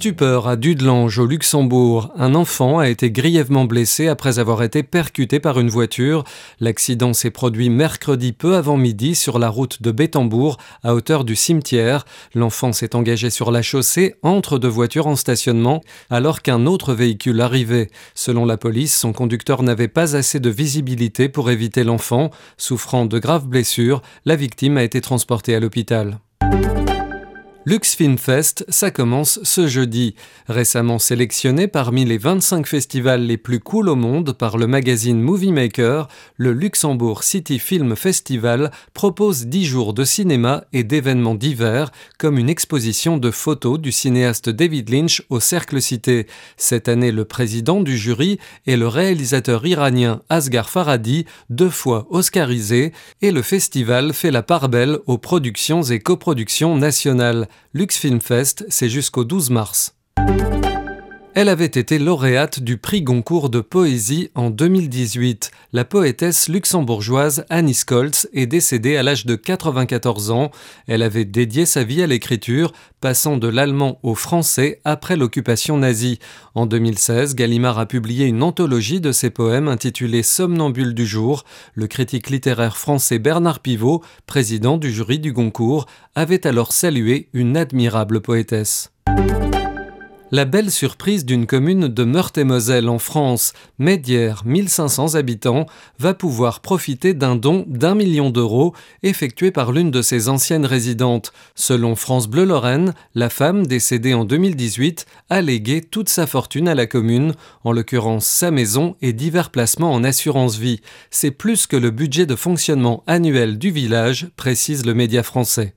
Stupeur à Dudelange au Luxembourg. Un enfant a été grièvement blessé après avoir été percuté par une voiture. L'accident s'est produit mercredi peu avant midi sur la route de Bétambourg à hauteur du cimetière. L'enfant s'est engagé sur la chaussée entre deux voitures en stationnement alors qu'un autre véhicule arrivait. Selon la police, son conducteur n'avait pas assez de visibilité pour éviter l'enfant. Souffrant de graves blessures, la victime a été transportée à l'hôpital. Lux Film Fest, ça commence ce jeudi. Récemment sélectionné parmi les 25 festivals les plus cool au monde par le magazine Movie Maker, le Luxembourg City Film Festival propose 10 jours de cinéma et d'événements divers, comme une exposition de photos du cinéaste David Lynch au Cercle Cité. Cette année, le président du jury est le réalisateur iranien Asghar Farhadi, deux fois oscarisé, et le festival fait la part belle aux productions et coproductions nationales. Lux Film Fest, c'est jusqu'au 12 mars. Elle avait été lauréate du prix Goncourt de poésie en 2018. La poétesse luxembourgeoise Annie Scholz est décédée à l'âge de 94 ans. Elle avait dédié sa vie à l'écriture, passant de l'allemand au français après l'occupation nazie. En 2016, Gallimard a publié une anthologie de ses poèmes intitulée Somnambule du jour. Le critique littéraire français Bernard Pivot, président du jury du Goncourt, avait alors salué une admirable poétesse. La belle surprise d'une commune de Meurthe-et-Moselle en France, Médière, 1500 habitants, va pouvoir profiter d'un don d'un million d'euros effectué par l'une de ses anciennes résidentes. Selon France Bleu Lorraine, la femme, décédée en 2018, a légué toute sa fortune à la commune, en l'occurrence sa maison et divers placements en assurance vie. C'est plus que le budget de fonctionnement annuel du village, précise le média français.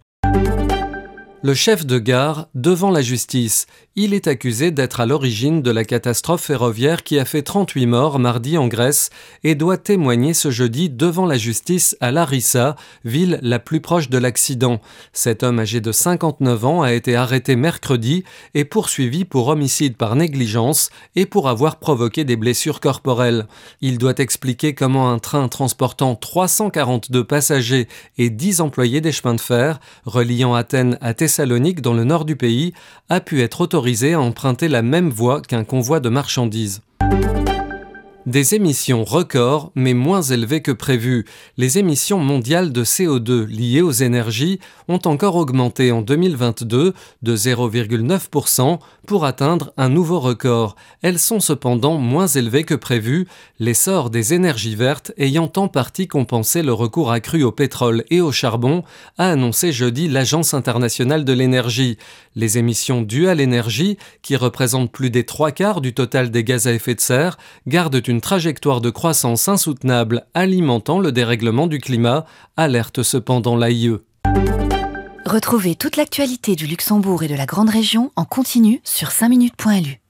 Le chef de gare devant la justice. Il est accusé d'être à l'origine de la catastrophe ferroviaire qui a fait 38 morts mardi en Grèce et doit témoigner ce jeudi devant la justice à Larissa, ville la plus proche de l'accident. Cet homme âgé de 59 ans a été arrêté mercredi et poursuivi pour homicide par négligence et pour avoir provoqué des blessures corporelles. Il doit expliquer comment un train transportant 342 passagers et 10 employés des chemins de fer reliant Athènes à Dans le nord du pays a pu être autorisé à emprunter la même voie qu'un convoi de marchandises. Des émissions records, mais moins élevées que prévu. Les émissions mondiales de CO2 liées aux énergies ont encore augmenté en 2022 de 0,9% pour atteindre un nouveau record. Elles sont cependant moins élevées que prévu, l'essor des énergies vertes ayant en partie compensé le recours accru au pétrole et au charbon, a annoncé jeudi l'Agence internationale de l'énergie. Les émissions dues à l'énergie, qui représentent plus des trois quarts du total des gaz à effet de serre, gardent une une trajectoire de croissance insoutenable alimentant le dérèglement du climat, alerte cependant l'AIE. Retrouvez toute l'actualité du Luxembourg et de la Grande Région en continu sur 5minutes.lu.